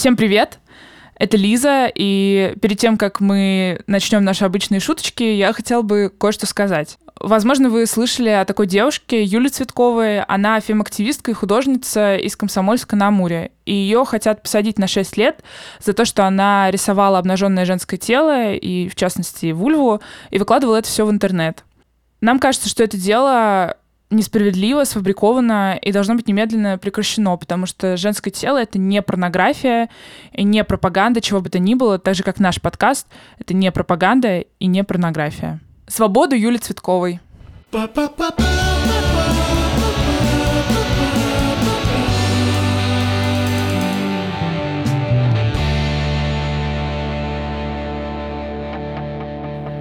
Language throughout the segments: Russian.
Всем привет! Это Лиза, и перед тем, как мы начнем наши обычные шуточки, я хотела бы кое-что сказать. Возможно, вы слышали о такой девушке, Юле Цветковой. Она фем-активистка и художница из Комсомольска на Амуре. И ее хотят посадить на 6 лет за то, что она рисовала обнаженное женское тело, и, в частности, вульву, и выкладывала это все в интернет. Нам кажется, что это дело несправедливо, сфабриковано и должно быть немедленно прекращено, потому что женское тело — это не порнография, и не пропаганда, чего бы то ни было, так же, как наш подкаст, это не пропаганда и не порнография. Свободу Юли Цветковой.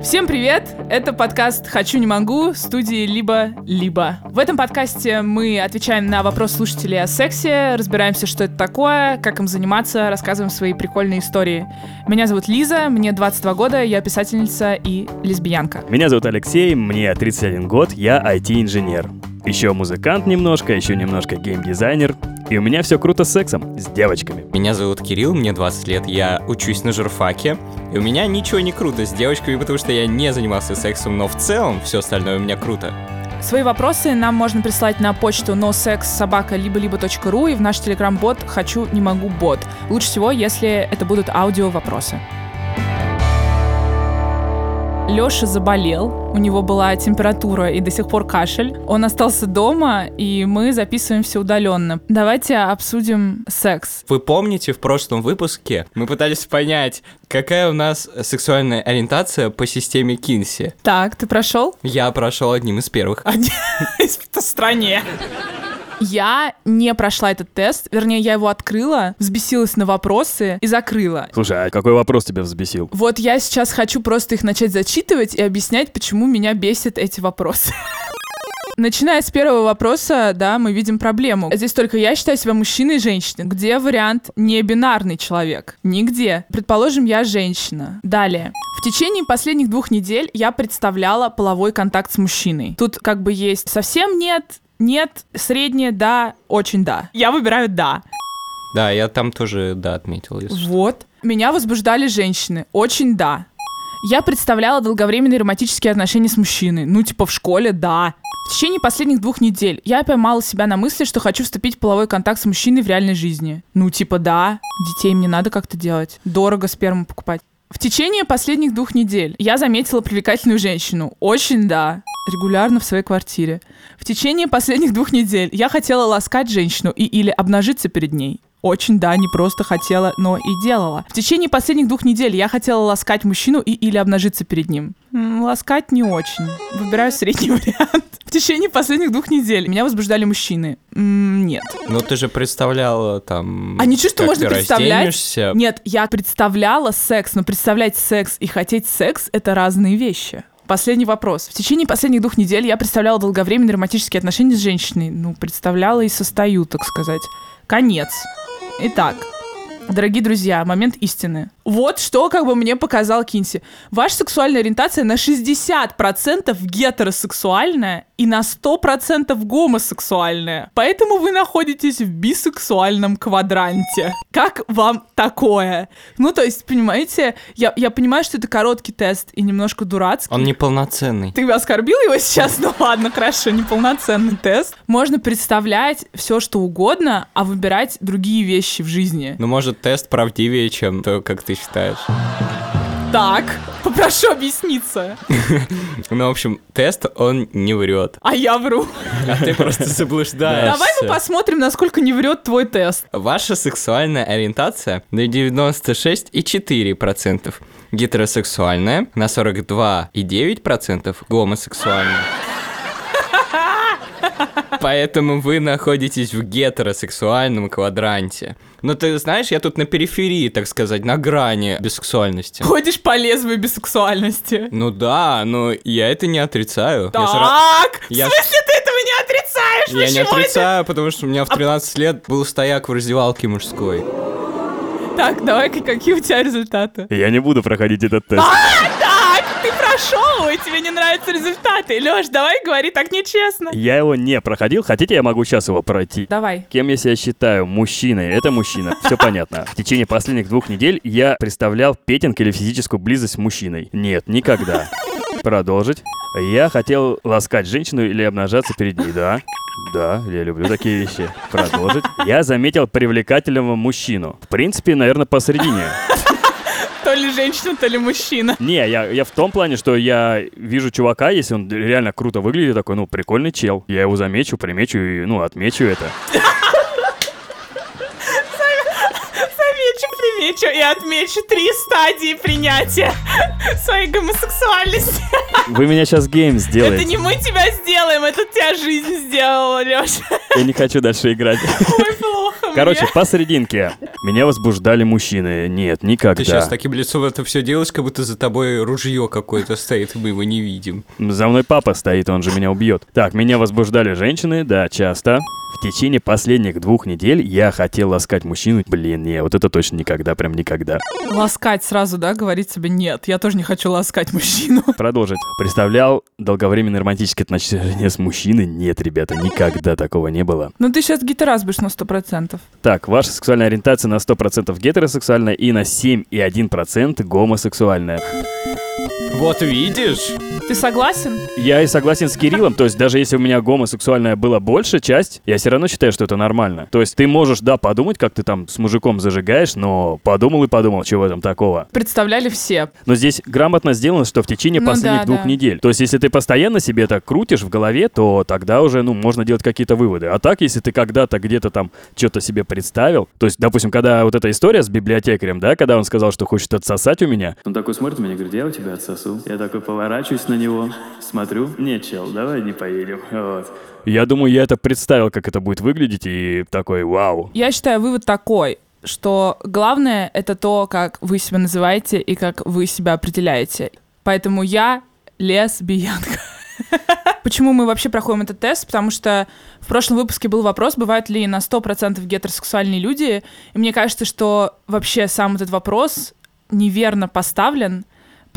Всем привет! Это подкаст «Хочу, не могу» студии «Либо-либо». В этом подкасте мы отвечаем на вопрос слушателей о сексе, разбираемся, что это такое, как им заниматься, рассказываем свои прикольные истории. Меня зовут Лиза, мне 22 года, я писательница и лесбиянка. Меня зовут Алексей, мне 31 год, я IT-инженер. Еще музыкант немножко, еще немножко геймдизайнер. И у меня все круто с сексом, с девочками. Меня зовут Кирилл, мне 20 лет, я учусь на журфаке. И у меня ничего не круто с девочками, потому что я не занимался сексом, но в целом все остальное у меня круто. Свои вопросы нам можно прислать на почту nosexsobaka-либо-либо.ру и в наш телеграм-бот «Хочу, не могу, бот». Лучше всего, если это будут аудио-вопросы. Лёша заболел, у него была температура и до сих пор кашель. Он остался дома, и мы записываемся удаленно. Давайте обсудим секс. Вы помните, в прошлом выпуске мы пытались понять, какая у нас сексуальная ориентация по системе Кинси. Так, ты прошел? Я прошел одним из первых. Один из стране. Я не прошла этот тест, вернее, я его открыла, взбесилась на вопросы и закрыла. Слушай, а какой вопрос тебя взбесил? Вот я сейчас хочу просто их начать зачитывать и объяснять, почему меня бесят эти вопросы. Начиная с первого вопроса, да, мы видим проблему. Здесь только я считаю себя мужчиной и женщиной. Где вариант не бинарный человек? Нигде. Предположим, я женщина. Далее. В течение последних двух недель я представляла половой контакт с мужчиной. Тут как бы есть совсем нет, нет, среднее, да, очень да. Я выбираю да. Да, я там тоже да отметил. Если что. Вот. Меня возбуждали женщины. Очень да. Я представляла долговременные романтические отношения с мужчиной. Ну, типа в школе, да. В течение последних двух недель я поймала себя на мысли, что хочу вступить в половой контакт с мужчиной в реальной жизни. Ну, типа, да, детей мне надо как-то делать. Дорого сперму покупать. В течение последних двух недель я заметила привлекательную женщину. Очень да. Регулярно в своей квартире. В течение последних двух недель я хотела ласкать женщину и или обнажиться перед ней. Очень, да, не просто хотела, но и делала. В течение последних двух недель я хотела ласкать мужчину и или обнажиться перед ним. Ласкать не очень. Выбираю средний вариант. В течение последних двух недель меня возбуждали мужчины. Нет. Ну, ты же представляла там... А ничего, что можно представлять? Нет, я представляла секс, но представлять секс и хотеть секс — это разные вещи. Последний вопрос. В течение последних двух недель я представляла долговременные романтические отношения с женщиной. Ну, представляла и состою, так сказать. Конец. Итак, дорогие друзья, момент истины. Вот что как бы мне показал Кинси. Ваша сексуальная ориентация на 60% гетеросексуальная и на 100% гомосексуальная. Поэтому вы находитесь в бисексуальном квадранте. Как вам такое? Ну, то есть, понимаете, я, я понимаю, что это короткий тест и немножко дурацкий. Он неполноценный. Ты оскорбил его сейчас? Ну ладно, хорошо, неполноценный тест. Можно представлять все, что угодно, а выбирать другие вещи в жизни. Ну, может, тест правдивее, чем то, как ты считаешь. Так, попрошу объясниться. Ну, в общем, тест, он не врет. А я вру. А ты просто заблуждаешься. Давай мы посмотрим, насколько не врет твой тест. Ваша сексуальная ориентация на 96,4%, гетеросексуальная на 42,9%, гомосексуальная. Поэтому вы находитесь в гетеросексуальном квадранте. Но ты знаешь, я тут на периферии, так сказать, на грани бисексуальности. Ходишь по лезвию бисексуальности. Ну да, но я это не отрицаю. Я Так, я в ж- смысле ты этого не отрицаешь? Я не Почему это? отрицаю, потому что у меня в 13 лет был стояк в раздевалке мужской. Так, давай, какие у тебя результаты? Я не буду проходить этот тест. Ты прошел, и тебе не нравятся результаты. Леш, давай говори так нечестно. Я его не проходил, хотите, я могу сейчас его пройти. Давай. Кем я себя считаю? Мужчиной. Это мужчина. Все понятно. В течение последних двух недель я представлял петинг или физическую близость с мужчиной. Нет, никогда. Продолжить. Я хотел ласкать женщину или обнажаться перед ней, да? Да, я люблю такие вещи. Продолжить. Я заметил привлекательного мужчину. В принципе, наверное, посередине. То ли женщина, то ли мужчина. Не, я, я в том плане, что я вижу чувака, если он реально круто выглядит, такой, ну, прикольный чел. Я его замечу, примечу и, ну, отмечу это. Замечу, примечу и отмечу три стадии принятия своей гомосексуальности. Вы меня сейчас гейм Это сделаете. не мы тебя сделаем, это тебя жизнь сделала, Леша. Я не хочу дальше играть. Ой. Короче, посерединке. Меня возбуждали мужчины. Нет, никогда. Ты сейчас таким лицом это все делаешь, как будто за тобой ружье какое-то стоит, и мы его не видим. За мной папа стоит, он же меня убьет. Так, меня возбуждали женщины, да, часто. В течение последних двух недель я хотел ласкать мужчину. Блин, не, вот это точно никогда, прям никогда. Ласкать сразу, да, говорить себе нет. Я тоже не хочу ласкать мужчину. Продолжить. Представлял долговременные романтические отношения с мужчиной? Нет, ребята, никогда такого не было. Ну ты сейчас гитаразбишь на сто процентов. Так, ваша сексуальная ориентация на 100% гетеросексуальная и на 7,1% гомосексуальная. Вот видишь? Ты согласен? Я и согласен с Кириллом, то есть даже если у меня гомосексуальная была больше часть, я все равно считаю, что это нормально. То есть ты можешь, да, подумать, как ты там с мужиком зажигаешь, но подумал и подумал, чего этом такого. Представляли все. Но здесь грамотно сделано, что в течение Ну последних да, двух да. недель. То есть если ты постоянно себе так крутишь в голове, то тогда уже, ну, можно делать какие-то выводы. А так, если ты когда-то где-то там что-то себе представил, то есть, допустим, когда вот эта история с библиотекарем, да, когда он сказал, что хочет отсосать у меня, Он такой смотрит на меня и говорит, я у тебя отсосу. Я такой поворачиваюсь на него, смотрю. Нет, чел, давай не поедем. Вот. я думаю, я это представил, как это будет выглядеть, и такой, вау. Я считаю, вывод такой, что главное это то, как вы себя называете и как вы себя определяете. Поэтому я лесбиянка. Почему мы вообще проходим этот тест? Потому что в прошлом выпуске был вопрос, бывают ли на 100% гетеросексуальные люди. И мне кажется, что вообще сам этот вопрос неверно поставлен,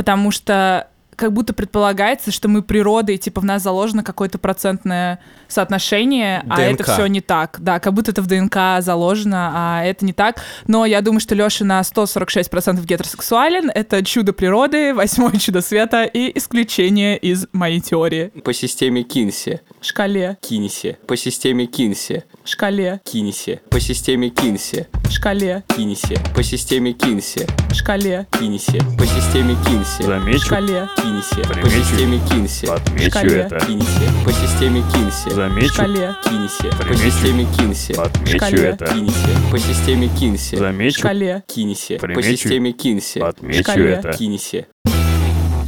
потому что как будто предполагается, что мы природой, типа в нас заложено какое-то процентное соотношение, а это ДНК. все не так. Да, как будто это в ДНК заложено, а это не так. Но я думаю, что Леша на 146% гетеросексуален. Это чудо природы, восьмое чудо света и исключение из моей теории. По системе Кинси. Шкале, Кинси. По системе Кинси. Шкале, Кинси. По системе Кинси. шкале, Кинси. По системе Кинси. шкале, Кинси. По системе Кинси. Замечу, шкале, Кинси. По системе Кинси. отмечу Шкале. это. Кинси. По системе Кинси. Замечу, шкале, Кинси. По системе Кинси. отмечу Шкале. это. Кинси. По системе Кинси. Замечу, шкале, Кинси. По системе Кинси. отмечу Шкале. это. Кинси.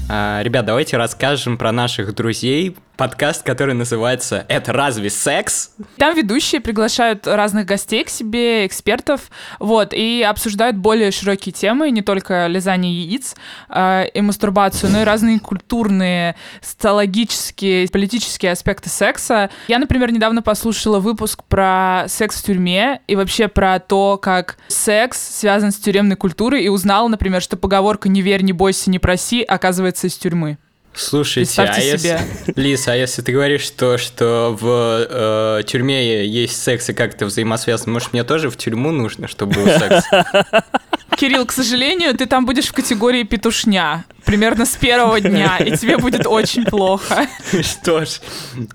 А, ребят, давайте расскажем про наших друзей. Подкаст, который называется «Это разве секс?» Там ведущие приглашают разных гостей к себе, экспертов, вот, и обсуждают более широкие темы, не только лизание яиц э, и мастурбацию, но и разные культурные, социологические, политические аспекты секса. Я, например, недавно послушала выпуск про секс в тюрьме и вообще про то, как секс связан с тюремной культурой, и узнала, например, что поговорка «не верь, не бойся, не проси» оказывается из тюрьмы. Слушайте, а Представьте если... Лиса, а если ты говоришь то, что в э, тюрьме есть секс и как это взаимосвязано, может, мне тоже в тюрьму нужно, чтобы был секс? Кирилл, к сожалению, ты там будешь в категории петушня. Примерно с первого дня, и тебе будет очень плохо. Что ж,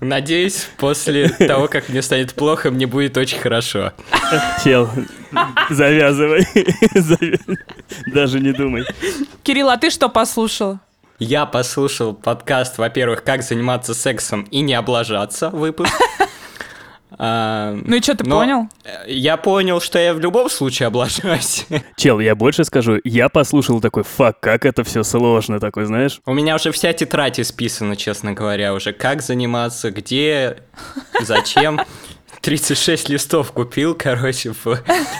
надеюсь, после того, как мне станет плохо, мне будет очень хорошо. Чел, завязывай. Завя- Даже не думай. Кирилл, а ты что послушал? Я послушал подкаст, во-первых, «Как заниматься сексом и не облажаться» выпуск. А, Ну и что, ты понял? Я понял, что я в любом случае облажаюсь. Чел, я больше скажу, я послушал такой, фак, как это все сложно, такой, знаешь? У меня уже вся тетрадь исписана, честно говоря, уже. Как заниматься, где, зачем. 36 листов купил, короче.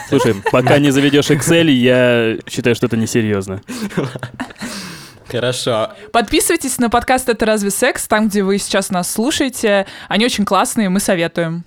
Слушай, пока не заведешь Excel, я считаю, что это несерьезно. Хорошо. Подписывайтесь на подкаст «Это разве секс?» там, где вы сейчас нас слушаете. Они очень классные, мы советуем.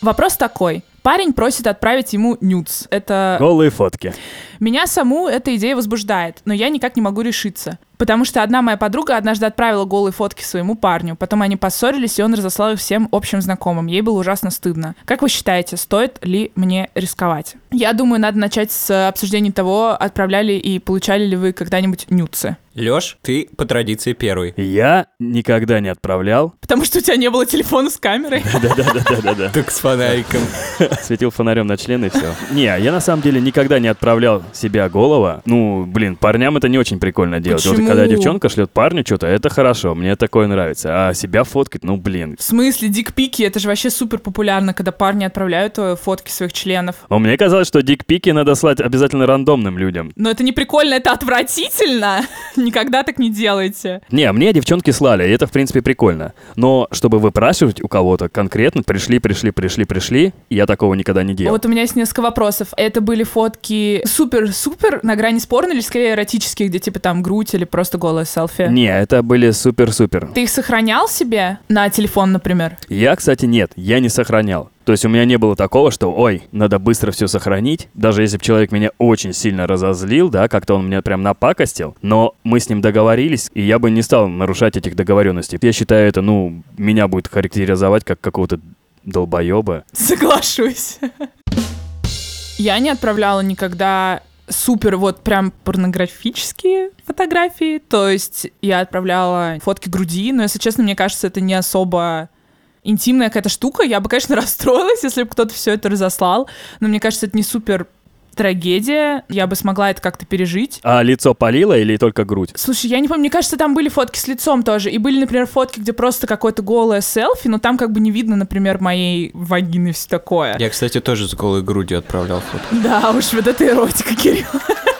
Вопрос такой. Парень просит отправить ему нюдс. Это Голые фотки. Меня саму эта идея возбуждает, но я никак не могу решиться. Потому что одна моя подруга однажды отправила голые фотки своему парню. Потом они поссорились, и он разослал их всем общим знакомым. Ей было ужасно стыдно. Как вы считаете, стоит ли мне рисковать? Я думаю, надо начать с обсуждения того, отправляли и получали ли вы когда-нибудь нюцы. Лёш, ты по традиции первый. Я никогда не отправлял. Потому что у тебя не было телефона с камерой. Да-да-да-да-да. Так с фонариком. Светил фонарем на член и все. Не, я на самом деле никогда не отправлял себя голова. Ну, блин, парням это не очень прикольно делать. Вот Почему? когда девчонка шлет парню что-то, это хорошо, мне такое нравится. А себя фоткать, ну, блин. В смысле, дикпики, это же вообще супер популярно, когда парни отправляют э, фотки своих членов. Но мне казалось, что дикпики надо слать обязательно рандомным людям. Но это не прикольно, это отвратительно. Никогда так не делайте. Не, мне девчонки слали, и это, в принципе, прикольно. Но чтобы выпрашивать у кого-то конкретно, пришли, пришли, пришли, пришли, я такого никогда не делал. Вот у меня есть несколько вопросов. Это были фотки супер-супер на грани спорно или скорее эротические, где типа там грудь или просто голая селфи? Не, это были супер-супер. Ты их сохранял себе на телефон, например? Я, кстати, нет, я не сохранял. То есть у меня не было такого, что, ой, надо быстро все сохранить, даже если бы человек меня очень сильно разозлил, да, как-то он меня прям напакостил, но мы с ним договорились, и я бы не стал нарушать этих договоренностей. Я считаю это, ну, меня будет характеризовать как какого-то долбоеба. Соглашусь. Я не отправляла никогда супер вот прям порнографические фотографии. То есть я отправляла фотки груди, но, если честно, мне кажется, это не особо интимная какая-то штука. Я бы, конечно, расстроилась, если бы кто-то все это разослал, но мне кажется, это не супер трагедия. Я бы смогла это как-то пережить. А лицо палило или только грудь? Слушай, я не помню, мне кажется, там были фотки с лицом тоже. И были, например, фотки, где просто какое-то голое селфи, но там как бы не видно, например, моей вагины и все такое. Я, кстати, тоже с голой грудью отправлял фото. Да уж, вот это эротика, Кирилл.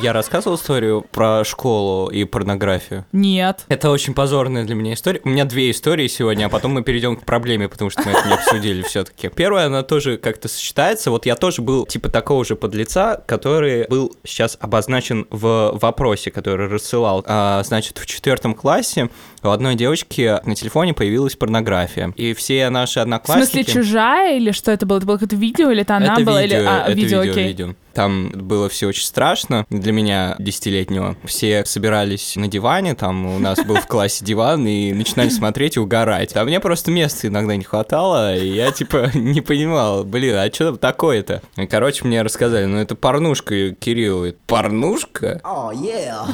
Я рассказывал историю про школу и порнографию. Нет. Это очень позорная для меня история. У меня две истории сегодня, а потом мы перейдем к проблеме, потому что мы это не обсудили все-таки. Первая, она тоже как-то сочетается. Вот я тоже был типа такого же подлеца, который был сейчас обозначен в вопросе, который рассылал. А, значит, в четвертом классе у одной девочки на телефоне появилась порнография. И все наши В одноклассники... смысле, чужая или что это было? Это было какое-то видео или это она это была? видео, или... А, это видео, видео, окей. видео. Там было все очень страшно для меня, десятилетнего. Все собирались на диване, там у нас был в классе диван, и начинали смотреть и угорать. А мне просто места иногда не хватало, и я типа не понимал, блин, а что такое-то? И, короче, мне рассказали, ну это порнушка, Кирилл. Порнушка?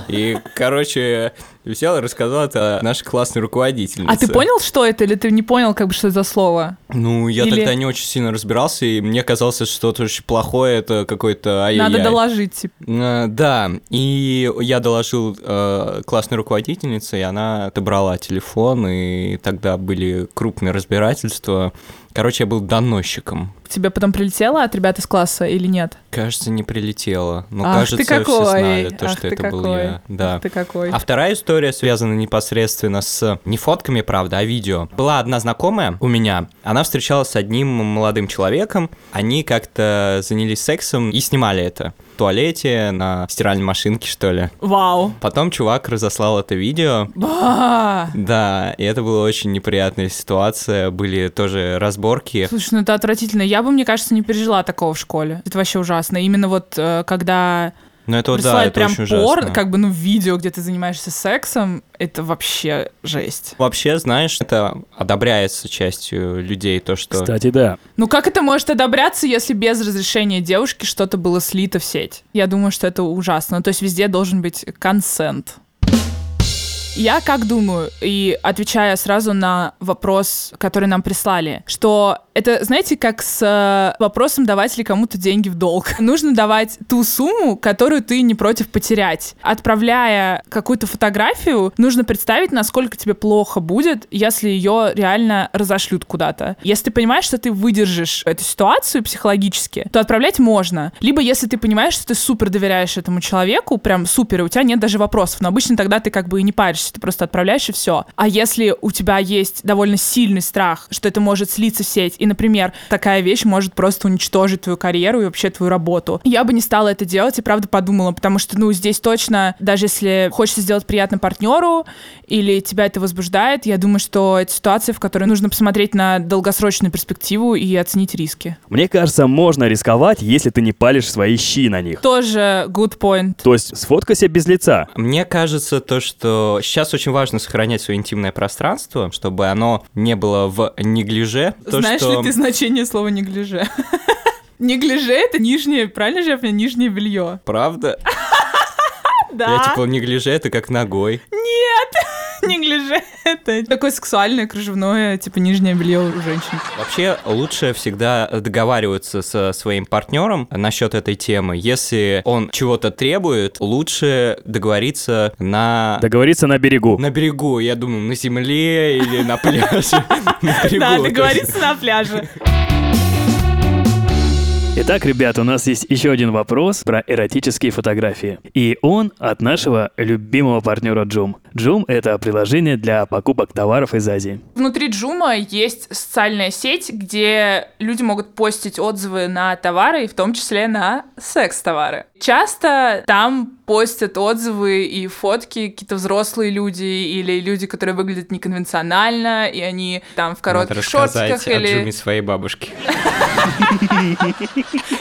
И, короче, взял и рассказал это нашей классной руководительнице. А ты понял, что это, или ты не понял, как бы, что это за слово? Ну, я Или- тогда не очень сильно разбирался, и мне казалось, что что-то очень плохое, это какой-то ай-яй-яй. Надо доложить, типа. Э, Да, и я доложил э, классной руководительнице, и она отобрала телефон, и тогда были крупные разбирательства. Короче, я был доносчиком. Тебе потом прилетело от ребят из класса или нет? Кажется, не прилетело. Но Ах кажется, ты какой! все знали, то, Ах что это был какой! я. Да. Ах ты какой. А вторая история связана непосредственно с не фотками, правда, а видео. Была одна знакомая у меня, она встречалась с одним молодым человеком, они как-то занялись сексом и снимали это туалете, на стиральной машинке, что ли. Вау. Потом чувак разослал это видео, Ба! да, и это была очень неприятная ситуация, были тоже разборки. Слушай, ну это отвратительно. Я бы, мне кажется, не пережила такого в школе. Это вообще ужасно. Именно вот э, когда Но это вот, да, присылают это прям очень порно, ужасно. как бы, ну, видео, где ты занимаешься сексом, это вообще жесть. Вообще, знаешь, это одобряется частью людей, то, что... Кстати, да. Ну как это может одобряться, если без разрешения девушки что-то было слито в сеть? Я думаю, что это ужасно. Ну, то есть везде должен быть консент. Я как думаю, и отвечая сразу на вопрос, который нам прислали, что это, знаете, как с э, вопросом, давать ли кому-то деньги в долг. Нужно давать ту сумму, которую ты не против потерять. Отправляя какую-то фотографию, нужно представить, насколько тебе плохо будет, если ее реально разошлют куда-то. Если ты понимаешь, что ты выдержишь эту ситуацию психологически, то отправлять можно. Либо если ты понимаешь, что ты супер доверяешь этому человеку, прям супер, и у тебя нет даже вопросов. Но обычно тогда ты как бы и не паришься паришься, ты просто отправляешь и все. А если у тебя есть довольно сильный страх, что это может слиться в сеть, и, например, такая вещь может просто уничтожить твою карьеру и вообще твою работу, я бы не стала это делать и правда подумала, потому что, ну, здесь точно, даже если хочется сделать приятно партнеру или тебя это возбуждает, я думаю, что это ситуация, в которой нужно посмотреть на долгосрочную перспективу и оценить риски. Мне кажется, можно рисковать, если ты не палишь свои щи на них. Тоже good point. То есть сфоткайся без лица. Мне кажется, то, что сейчас очень важно сохранять свое интимное пространство, чтобы оно не было в неглиже. То, Знаешь что... ли ты значение слова неглиже? Неглиже — это нижнее, правильно же я понимаю, нижнее белье. Правда? Да. Я типа неглиже это как ногой. Нет, неглиже — это такое сексуальное кружевное, типа нижнее белье у женщин. Вообще лучше всегда договариваться со своим партнером насчет этой темы. Если он чего-то требует, лучше договориться на... Договориться на берегу. На берегу, я думаю, на земле или на пляже. Да, договориться на пляже. Итак, ребят, у нас есть еще один вопрос про эротические фотографии. И он от нашего любимого партнера Джум. Джум — это приложение для покупок товаров из Азии. Внутри Джума есть социальная сеть, где люди могут постить отзывы на товары, и в том числе на секс-товары. Часто там постят отзывы и фотки какие-то взрослые люди или люди, которые выглядят неконвенционально, и они там в коротких шортиках или... Джуме своей бабушки.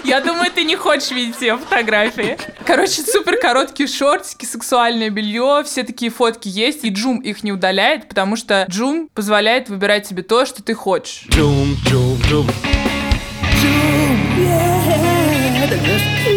Я думаю, ты не хочешь видеть ее фотографии. Короче, супер короткие шортики, сексуальное белье, все такие фотки есть, и Джум их не удаляет, потому что Джум позволяет выбирать себе то, что ты хочешь. Джум, джум, джум. И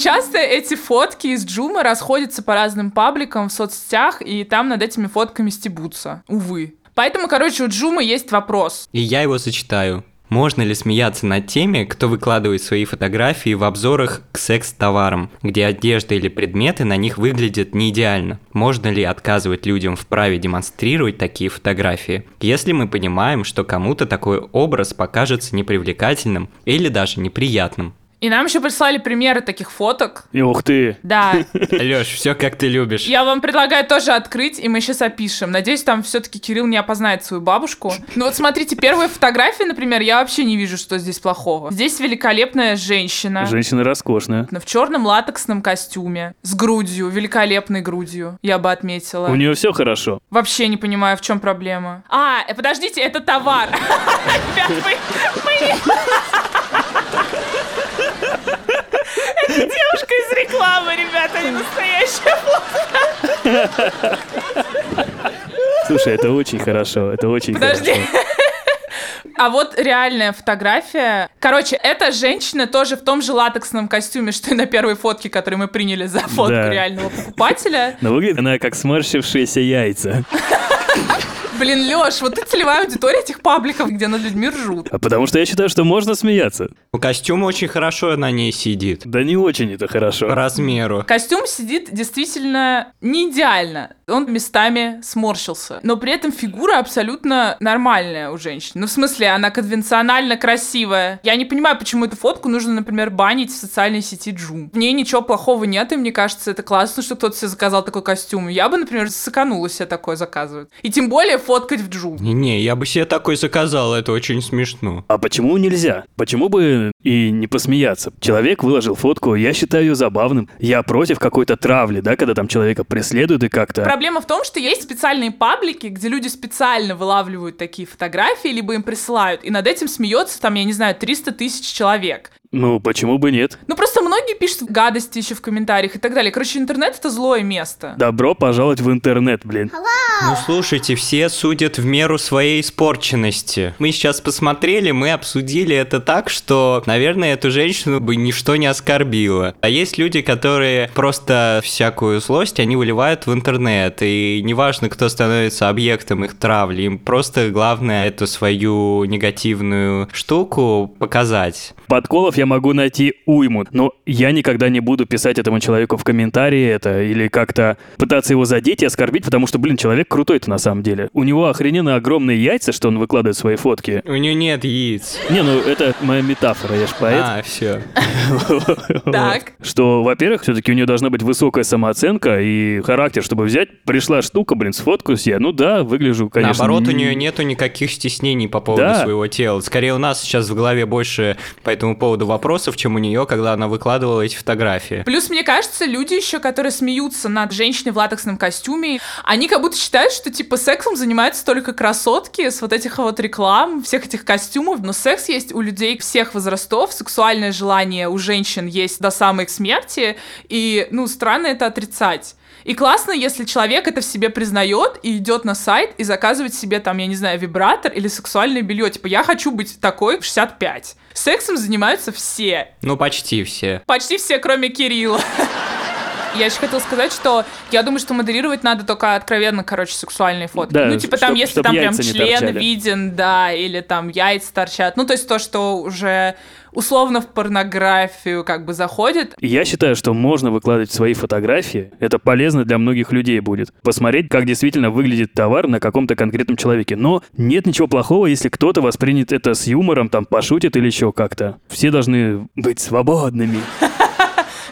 часто эти фотки из Джума расходятся по разным пабликам в соцсетях, и там над этими фотками стебутся. Увы. Поэтому, короче, у Джума есть вопрос. И я его зачитаю. Можно ли смеяться над теми, кто выкладывает свои фотографии в обзорах к секс-товарам, где одежда или предметы на них выглядят не идеально? Можно ли отказывать людям в праве демонстрировать такие фотографии, если мы понимаем, что кому-то такой образ покажется непривлекательным или даже неприятным? И нам еще прислали примеры таких фоток. И ух ты! Да, Лёш, все как ты любишь. я вам предлагаю тоже открыть, и мы сейчас опишем. Надеюсь, там все-таки Кирилл не опознает свою бабушку. Ну вот смотрите, первая фотография, например, я вообще не вижу, что здесь плохого. Здесь великолепная женщина. Женщина роскошная. В черном латексном костюме, с грудью, великолепной грудью, я бы отметила. У нее все хорошо. Вообще не понимаю, в чем проблема. А, э, подождите, это товар. Ребят, вы- вы- Это девушка из рекламы, ребята, не настоящая. Слушай, это очень хорошо, это очень Подожди. хорошо. А вот реальная фотография. Короче, эта женщина тоже в том же латексном костюме, что и на первой фотке, которую мы приняли за фотку Да. реального покупателя. Но выглядит она как сморщившиеся яйца. Блин, Лёш, вот ты целевая аудитория этих пабликов, где над людьми ржут. А потому что я считаю, что можно смеяться. У костюма очень хорошо на ней сидит. Да не очень это По хорошо. размеру. Костюм сидит действительно не идеально. Он местами сморщился. Но при этом фигура абсолютно нормальная у женщин. Ну, в смысле, она конвенционально красивая. Я не понимаю, почему эту фотку нужно, например, банить в социальной сети Джум. В ней ничего плохого нет, и мне кажется, это классно, что кто-то себе заказал такой костюм. Я бы, например, сыканула себе такое заказывать. И тем более фоткать в Джум. Не-не, я бы себе такой заказал, это очень смешно. А почему нельзя? Почему бы и не посмеяться? Человек выложил фотку, я считаю ее забавным. Я против какой-то травли, да, когда там человека преследуют и как-то... Проблема в том, что есть специальные паблики, где люди специально вылавливают такие фотографии, либо им присылают, и над этим смеется там, я не знаю, 300 тысяч человек. Ну, почему бы нет? Ну просто многие пишут гадости еще в комментариях и так далее. Короче, интернет это злое место. Добро пожаловать в интернет, блин. Ну слушайте, все судят в меру своей испорченности. Мы сейчас посмотрели, мы обсудили это так, что, наверное, эту женщину бы ничто не оскорбило. А есть люди, которые просто всякую злость они выливают в интернет, и неважно, кто становится объектом их травли, им просто главное эту свою негативную штуку показать. Подколов я могу найти уйму, но я никогда не буду писать этому человеку в комментарии это или как-то пытаться его задеть и оскорбить, потому что, блин, человек крутой-то на самом деле. У него охрененно огромные яйца, что он выкладывает свои фотки. У нее нет яиц. Не, ну это моя метафора, я ж поэт. А, все. Так. Что, во-первых, все-таки у нее должна быть высокая самооценка и характер, чтобы взять, пришла штука, блин, сфоткаюсь я. Ну да, выгляжу, конечно. Наоборот, у нее нету никаких стеснений по поводу своего тела. Скорее, у нас сейчас в голове больше по этому поводу вопросов, чем у нее, когда она выкладывала эти фотографии. Плюс, мне кажется, люди еще, которые смеются над женщиной в латексном костюме, они как будто считают, что, типа, сексом занимаются только красотки с вот этих вот реклам, всех этих костюмов. Но секс есть у людей всех возрастов, сексуальное желание у женщин есть до самой смерти, и, ну, странно это отрицать. И классно, если человек это в себе признает и идет на сайт и заказывает себе там, я не знаю, вибратор или сексуальное белье. Типа, я хочу быть такой в 65. Сексом занимаются все. Ну, почти все. Почти все, кроме Кирилла. Я еще хотела сказать, что я думаю, что моделировать надо только откровенно, короче, сексуальные фотки. Да, ну, типа там, чтоб- если чтоб там прям член торчали. виден, да, или там яйца торчат. Ну, то есть то, что уже условно в порнографию как бы заходит. Я считаю, что можно выкладывать свои фотографии. Это полезно для многих людей будет. Посмотреть, как действительно выглядит товар на каком-то конкретном человеке. Но нет ничего плохого, если кто-то воспринят это с юмором, там, пошутит или еще как-то. Все должны быть свободными.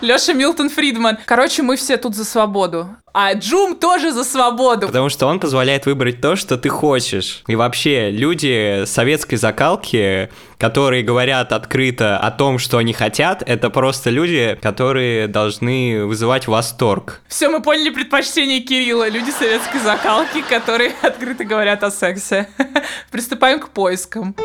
Леша Милтон Фридман. Короче, мы все тут за свободу. А Джум тоже за свободу. Потому что он позволяет выбрать то, что ты хочешь. И вообще, люди советской закалки, которые говорят открыто о том, что они хотят, это просто люди, которые должны вызывать восторг. Все, мы поняли предпочтение Кирилла. Люди советской закалки, которые открыто говорят о сексе. Приступаем к поискам.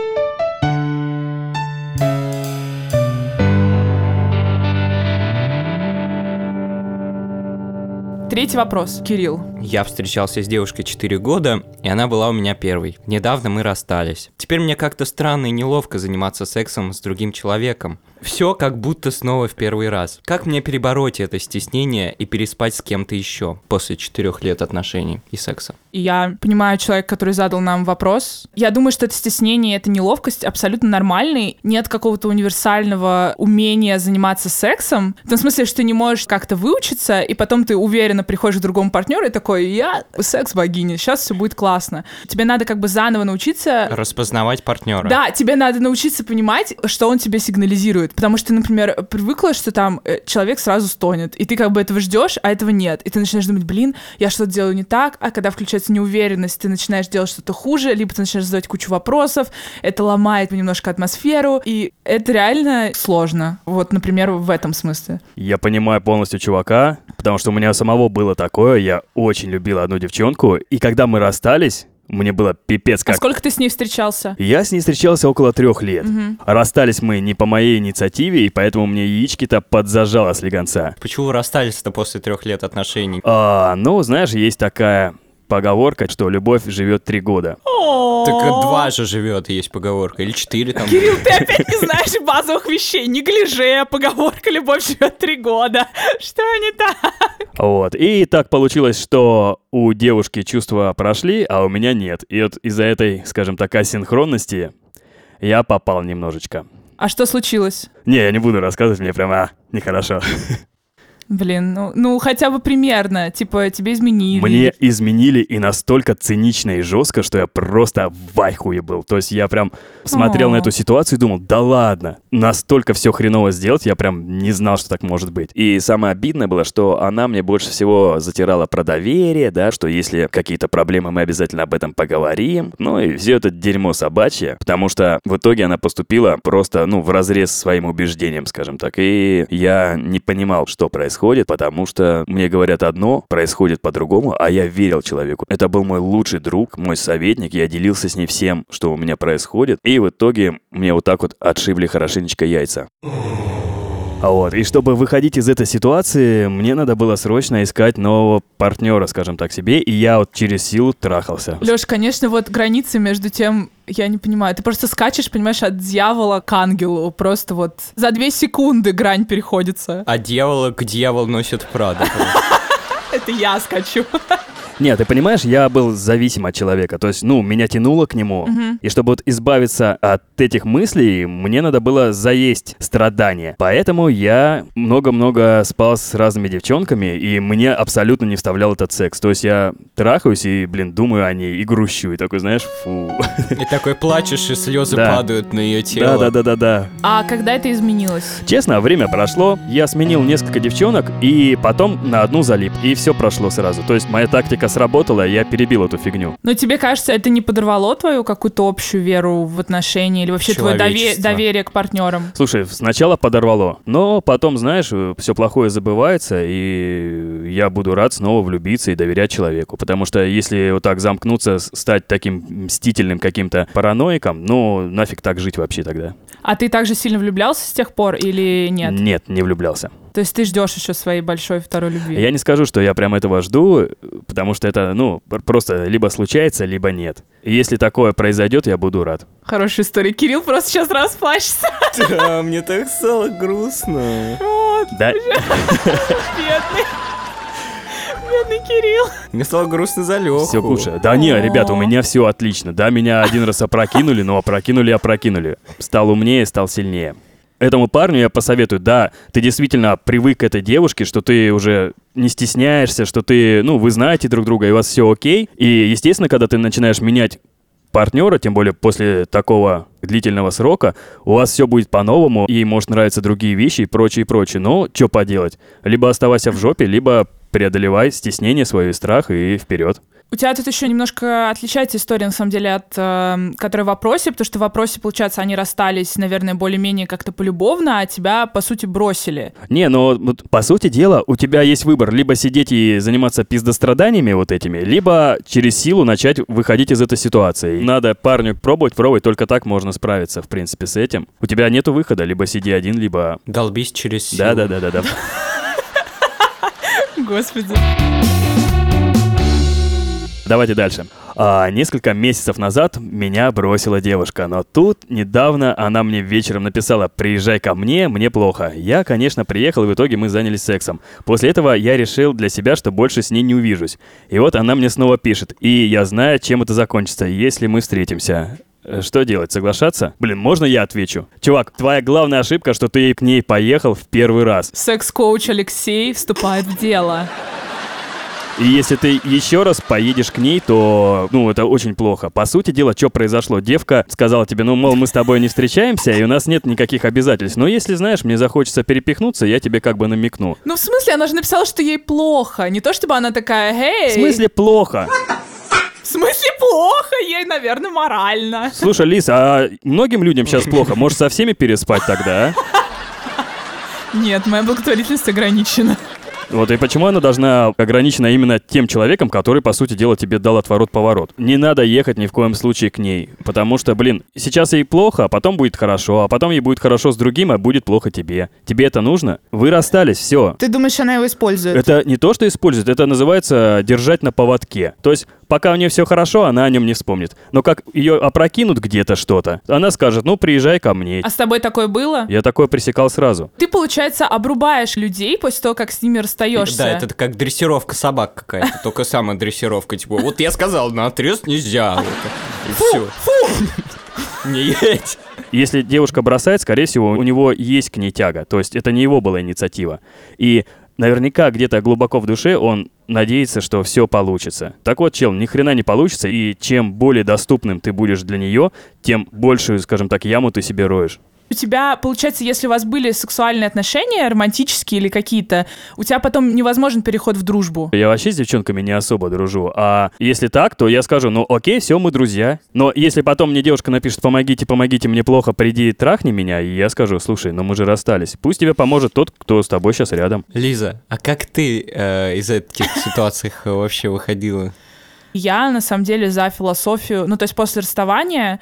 Третий вопрос, Кирилл. Я встречался с девушкой 4 года, и она была у меня первой. Недавно мы расстались. Теперь мне как-то странно и неловко заниматься сексом с другим человеком. Все как будто снова в первый раз. Как мне перебороть это стеснение и переспать с кем-то еще после четырех лет отношений и секса? Я понимаю человека, который задал нам вопрос. Я думаю, что это стеснение, это неловкость абсолютно нормальный. Нет какого-то универсального умения заниматься сексом. В том смысле, что ты не можешь как-то выучиться, и потом ты уверенно приходишь к другому партнеру и такой, я секс-богиня, сейчас все будет классно. Тебе надо как бы заново научиться Распознавать партнера. Да, тебе надо научиться понимать, что он тебе сигнализирует. Потому что например, привыкла, что там э, человек сразу стонет, и ты как бы этого ждешь, а этого нет. И ты начинаешь думать, блин, я что-то делаю не так, а когда включается неуверенность, ты начинаешь делать что-то хуже, либо ты начинаешь задавать кучу вопросов, это ломает немножко атмосферу, и это реально сложно. Вот, например, в этом смысле. Я понимаю полностью чувака, потому что у меня самого было такое. Я очень любил одну девчонку, и когда мы расстались, мне было пипец А как сколько ты с ней встречался? Я с ней встречался около трех лет. Расстались мы не по моей инициативе, и поэтому мне яички-то подзажало слегонца. Почему вы расстались-то после трех лет отношений? А, ну, знаешь, есть такая поговорка, что любовь живет три года. Так два же живет, есть поговорка. Или четыре там. Кирилл, ты опять не знаешь базовых вещей. Не гляже, поговорка «любовь живет три года». Что не так? Вот. И так получилось, что у девушки чувства прошли, а у меня нет. И вот из-за этой, скажем так, асинхронности я попал немножечко. А что случилось? Не, я не буду рассказывать, мне прям, а, нехорошо. Блин, ну, ну хотя бы примерно. Типа, тебе изменили. Мне изменили и настолько цинично и жестко, что я просто в айхуе был. То есть я прям смотрел на О. эту ситуацию и думал, да ладно, настолько все хреново сделать, я прям не знал, что так может быть. И самое обидное было, что она мне больше всего затирала про доверие, да, что если какие-то проблемы, мы обязательно об этом поговорим. Ну и все это дерьмо собачье, потому что в итоге она поступила просто, ну, в разрез своим убеждением, скажем так. И я не понимал, что происходит, потому что мне говорят одно, происходит по-другому, а я верил человеку. Это был мой лучший друг, мой советник, я делился с ней всем, что у меня происходит. И в итоге мне вот так вот отшибли хорошенечко яйца. А Вот. И чтобы выходить из этой ситуации, мне надо было срочно искать нового партнера, скажем так себе, и я вот через силу трахался. Леш, конечно, вот границы между тем, я не понимаю. Ты просто скачешь, понимаешь, от дьявола к ангелу. Просто вот за две секунды грань переходится. А дьявола к дьяволу носит Прада. Это я скачу. Нет, ты понимаешь, я был зависим от человека. То есть, ну, меня тянуло к нему. И чтобы вот избавиться от этих мыслей, мне надо было заесть страдания. Поэтому я много-много спал с разными девчонками, и мне абсолютно не вставлял этот секс. То есть я трахаюсь и, блин, думаю о ней и грущу. И такой, знаешь, фу. И такой плачешь, и слезы Да. падают на ее тело. Да-да-да-да-да. А когда это изменилось? Честно, время прошло, я сменил несколько девчонок, и потом на одну залип, и все прошло сразу. То есть моя тактика сработала, я перебил эту фигню. Но тебе кажется, это не подорвало твою какую-то общую веру в отношения или вообще твое дове- доверие к партнерам? Слушай, сначала подорвало, но потом, знаешь, все плохое забывается, и я буду рад снова влюбиться и доверять человеку. Потому что если вот так замкнуться, стать таким мстительным каким-то параноиком, ну, нафиг так жить вообще тогда. А ты также сильно влюблялся с тех пор или нет? Нет, не влюблялся. То есть ты ждешь еще своей большой второй любви? Я не скажу, что я прям этого жду, потому что это, ну, пр- просто либо случается, либо нет. И если такое произойдет, я буду рад. Хорошая история. Кирилл просто сейчас расплачется. Да, мне так стало грустно. Вот, Да, бедный. Бедный Кирилл. Мне стало грустно за Леху. все к лучшему. Да не, ребят, у меня все отлично. Да, меня один раз опрокинули, но опрокинули, опрокинули. Стал умнее, стал сильнее. Этому парню я посоветую, да, ты действительно привык к этой девушке, что ты уже не стесняешься, что ты, ну, вы знаете друг друга, и у вас все окей. И, естественно, когда ты начинаешь менять партнера, тем более после такого длительного срока, у вас все будет по-новому, ей может нравиться другие вещи и прочее, и прочее. Но что поделать? Либо оставайся в жопе, либо преодолевай стеснение свое и страх и вперед. У тебя тут еще немножко отличается история, на самом деле, от э, которой в вопросе, потому что в вопросе, получается, они расстались, наверное, более-менее как-то полюбовно, а тебя, по сути, бросили. Не, но вот, по сути дела, у тебя есть выбор либо сидеть и заниматься пиздостраданиями вот этими, либо через силу начать выходить из этой ситуации. Надо парню пробовать, пробовать, только так можно справиться, в принципе, с этим. У тебя нету выхода, либо сиди один, либо... Долбись через силу. Да-да-да-да-да. Господи. Давайте дальше. А, несколько месяцев назад меня бросила девушка, но тут недавно она мне вечером написала «Приезжай ко мне, мне плохо». Я, конечно, приехал, и в итоге мы занялись сексом. После этого я решил для себя, что больше с ней не увижусь. И вот она мне снова пишет, и я знаю, чем это закончится, если мы встретимся. Э, Что делать, соглашаться? Блин, можно я отвечу? Чувак, твоя главная ошибка, что ты к ней поехал в первый раз. Секс-коуч Алексей вступает в дело. И если ты еще раз поедешь к ней, то, ну, это очень плохо. По сути дела, что произошло? Девка сказала тебе, ну, мол, мы с тобой не встречаемся, и у нас нет никаких обязательств. Но если, знаешь, мне захочется перепихнуться, я тебе как бы намекну. Ну, в смысле, она же написала, что ей плохо. Не то, чтобы она такая, эй. В смысле плохо? В смысле плохо? Ей, наверное, морально. Слушай, Лис, а многим людям сейчас плохо. Может, со всеми переспать тогда, а? Нет, моя благотворительность ограничена. Вот и почему она должна ограничена именно тем человеком, который, по сути дела, тебе дал отворот-поворот. Не надо ехать ни в коем случае к ней, потому что, блин, сейчас ей плохо, а потом будет хорошо, а потом ей будет хорошо с другим, а будет плохо тебе. Тебе это нужно? Вы расстались, все. Ты думаешь, она его использует? Это не то, что использует, это называется держать на поводке. То есть, пока у нее все хорошо, она о нем не вспомнит. Но как ее опрокинут где-то что-то, она скажет, ну, приезжай ко мне. А с тобой такое было? Я такое пресекал сразу. Ты, получается, обрубаешь людей после того, как с ними расстаешься. Да, это как дрессировка собак какая-то, только самая дрессировка, типа, вот я сказал, на отрез нельзя, вот, и все. Не едь. Если девушка бросает, скорее всего, у него есть к ней тяга. То есть это не его была инициатива. И наверняка где-то глубоко в душе он надеется, что все получится. Так вот, чел, ни хрена не получится, и чем более доступным ты будешь для нее, тем большую, скажем так, яму ты себе роешь. У тебя, получается, если у вас были сексуальные отношения, романтические или какие-то, у тебя потом невозможен переход в дружбу. Я вообще с девчонками не особо дружу. А если так, то я скажу, ну окей, все, мы друзья. Но если потом мне девушка напишет, помогите, помогите, мне плохо, приди, трахни меня, и я скажу, слушай, ну мы же расстались. Пусть тебе поможет тот, кто с тобой сейчас рядом. Лиза, а как ты э, из этих ситуаций вообще выходила? Я, на самом деле, за философию... Ну, то есть после расставания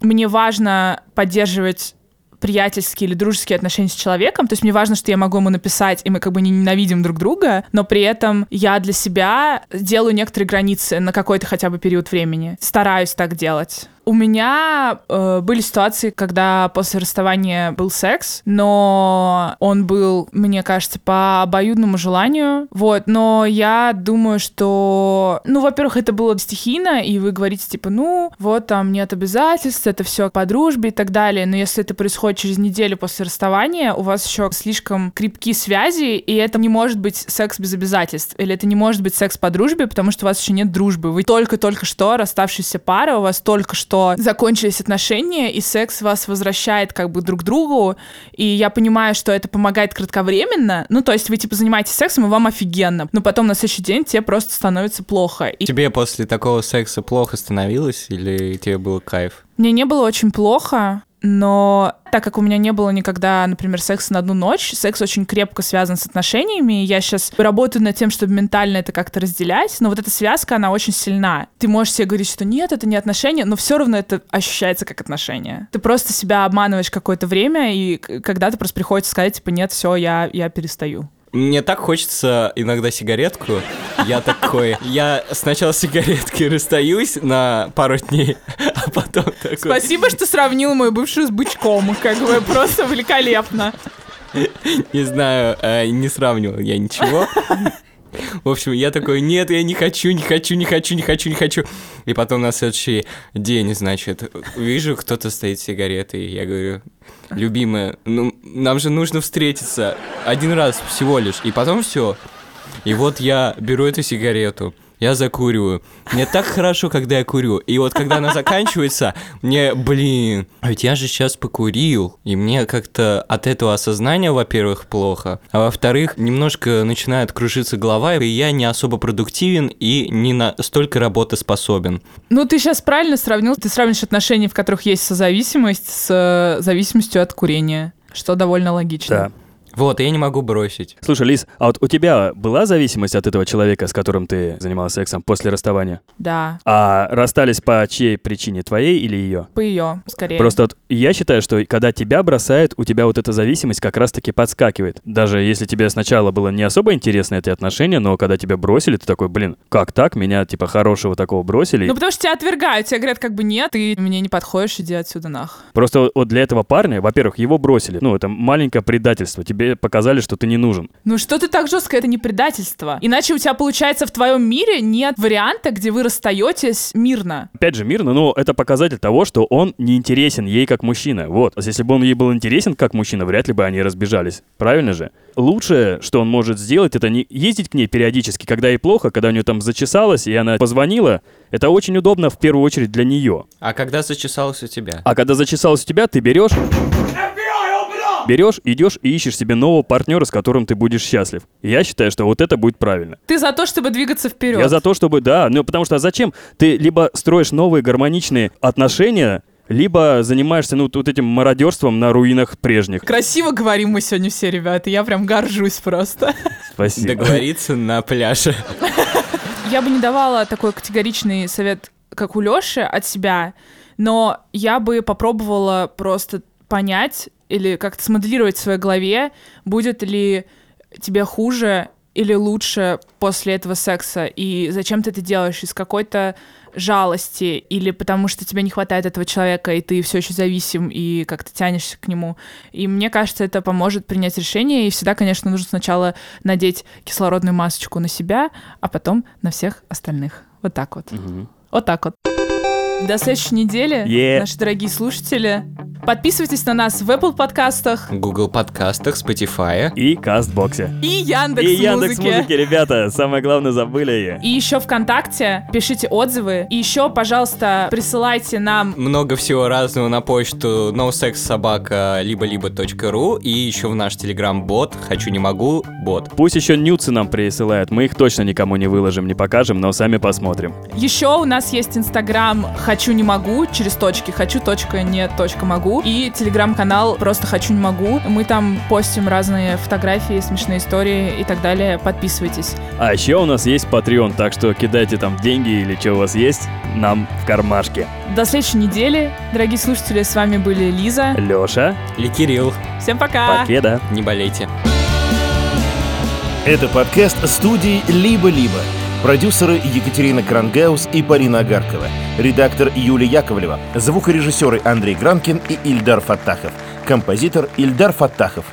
мне важно поддерживать приятельские или дружеские отношения с человеком. То есть мне важно, что я могу ему написать, и мы как бы не ненавидим друг друга, но при этом я для себя делаю некоторые границы на какой-то хотя бы период времени. Стараюсь так делать. У меня э, были ситуации, когда после расставания был секс, но он был, мне кажется, по обоюдному желанию. Вот, но я думаю, что, ну, во-первых, это было стихийно, и вы говорите, типа, ну, вот там нет обязательств, это все по дружбе и так далее. Но если это происходит через неделю после расставания, у вас еще слишком крепкие связи, и это не может быть секс без обязательств. Или это не может быть секс по дружбе, потому что у вас еще нет дружбы. Вы только-только что расставшаяся пара, у вас только что что закончились отношения, и секс вас возвращает как бы друг к другу, и я понимаю, что это помогает кратковременно, ну, то есть вы, типа, занимаетесь сексом, и вам офигенно, но потом на следующий день тебе просто становится плохо. И... Тебе после такого секса плохо становилось, или тебе было кайф? Мне не было очень плохо, но так как у меня не было никогда, например, секса на одну ночь, секс очень крепко связан с отношениями, я сейчас работаю над тем, чтобы ментально это как-то разделять, но вот эта связка, она очень сильна. Ты можешь себе говорить, что нет, это не отношения, но все равно это ощущается как отношения. Ты просто себя обманываешь какое-то время, и когда-то просто приходится сказать, типа, нет, все, я, я перестаю. Мне так хочется иногда сигаретку. Я такой, я сначала с сигареткой расстаюсь на пару дней, а потом такой... Спасибо, что сравнил мою бывшую с бычком. Как бы просто великолепно. Не знаю, э, не сравнивал я ничего. В общем, я такой, нет, я не хочу, не хочу, не хочу, не хочу, не хочу. И потом на следующий день, значит, вижу, кто-то стоит с сигаретой. Я говорю, любимая, ну, нам же нужно встретиться один раз всего лишь. И потом все. И вот я беру эту сигарету, я закуриваю. Мне так хорошо, когда я курю. И вот когда она заканчивается, мне, блин, а ведь я же сейчас покурил. И мне как-то от этого осознания, во-первых, плохо. А во-вторых, немножко начинает кружиться голова, и я не особо продуктивен и не настолько работоспособен. Ну, ты сейчас правильно сравнил. Ты сравнишь отношения, в которых есть созависимость, с э, зависимостью от курения что довольно логично. Да. Вот, я не могу бросить. Слушай, Лиз, а вот у тебя была зависимость от этого человека, с которым ты занималась сексом после расставания? Да. А расстались по чьей причине, твоей или ее? По ее, скорее. Просто вот я считаю, что когда тебя бросают, у тебя вот эта зависимость как раз-таки подскакивает. Даже если тебе сначала было не особо интересно это отношение, но когда тебя бросили, ты такой, блин, как так? Меня типа хорошего такого бросили. Ну потому что тебя отвергают, тебе говорят как бы нет, ты мне не подходишь, иди отсюда нах. Просто вот для этого парня, во-первых, его бросили. Ну, это маленькое предательство. Тебе тебе показали, что ты не нужен. Ну что ты так жестко? Это не предательство. Иначе у тебя получается в твоем мире нет варианта, где вы расстаетесь мирно. Опять же, мирно, но это показатель того, что он не интересен ей как мужчина. Вот. Если бы он ей был интересен как мужчина, вряд ли бы они разбежались. Правильно же? Лучшее, что он может сделать, это не ездить к ней периодически, когда ей плохо, когда у нее там зачесалось, и она позвонила. Это очень удобно в первую очередь для нее. А когда зачесалось у тебя? А когда зачесалось у тебя, ты берешь берешь, идешь и ищешь себе нового партнера, с которым ты будешь счастлив. я считаю, что вот это будет правильно. Ты за то, чтобы двигаться вперед. Я за то, чтобы, да, ну потому что а зачем? Ты либо строишь новые гармоничные отношения, либо занимаешься, ну, вот этим мародерством на руинах прежних. Красиво говорим мы сегодня все, ребята. Я прям горжусь просто. Спасибо. Договориться на пляже. Я бы не давала такой категоричный совет, как у Лёши, от себя, но я бы попробовала просто понять, или как-то смоделировать в своей голове, будет ли тебе хуже или лучше после этого секса, и зачем ты это делаешь, из какой-то жалости, или потому что тебе не хватает этого человека, и ты все еще зависим, и как-то тянешься к нему. И мне кажется, это поможет принять решение, и всегда, конечно, нужно сначала надеть кислородную масочку на себя, а потом на всех остальных. Вот так вот. Угу. Вот так вот. До следующей недели, yeah. наши дорогие слушатели. Подписывайтесь на нас в Apple подкастах, Google подкастах, Spotify и Кастбоксе. И Яндекс И Яндекс музыки, ребята. Самое главное, забыли ее. И еще ВКонтакте. Пишите отзывы. И еще, пожалуйста, присылайте нам... Много всего разного на почту nosexsobaka либо-либо.ру и еще в наш телеграм-бот «Хочу не могу» бот. Пусть еще нюцы нам присылают. Мы их точно никому не выложим, не покажем, но сами посмотрим. Еще у нас есть инстаграм «Хочу не могу» через точки. «Хочу. Точка. Не. Точка. Могу» и телеграм-канал «Просто хочу, не могу». Мы там постим разные фотографии, смешные истории и так далее. Подписывайтесь. А еще у нас есть Patreon, так что кидайте там деньги или что у вас есть нам в кармашке. До следующей недели. Дорогие слушатели, с вами были Лиза, Леша и Кирилл. Всем пока! Покеда! Не болейте. Это подкаст студии «Либо-либо». Продюсеры Екатерина Крангаус и Полина Агаркова. Редактор Юлия Яковлева. Звукорежиссеры Андрей Гранкин и Ильдар Фаттахов. Композитор Ильдар Фаттахов.